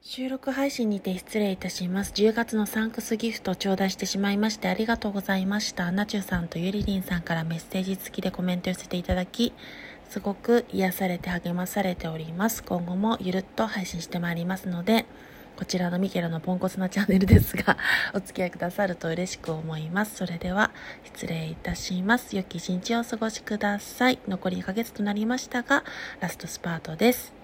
収録配信にて失礼いたします。10月のサンクスギフトを頂戴してしまいましてありがとうございました。ナチュさんとゆりりんさんからメッセージ付きでコメント寄せていただき、すごく癒されて励まされております。今後もゆるっと配信してまいりますので、こちらのミケラのポンコツなチャンネルですが、お付き合いくださると嬉しく思います。それでは、失礼いたします。良き一日をお過ごしください。残り1ヶ月となりましたが、ラストスパートです。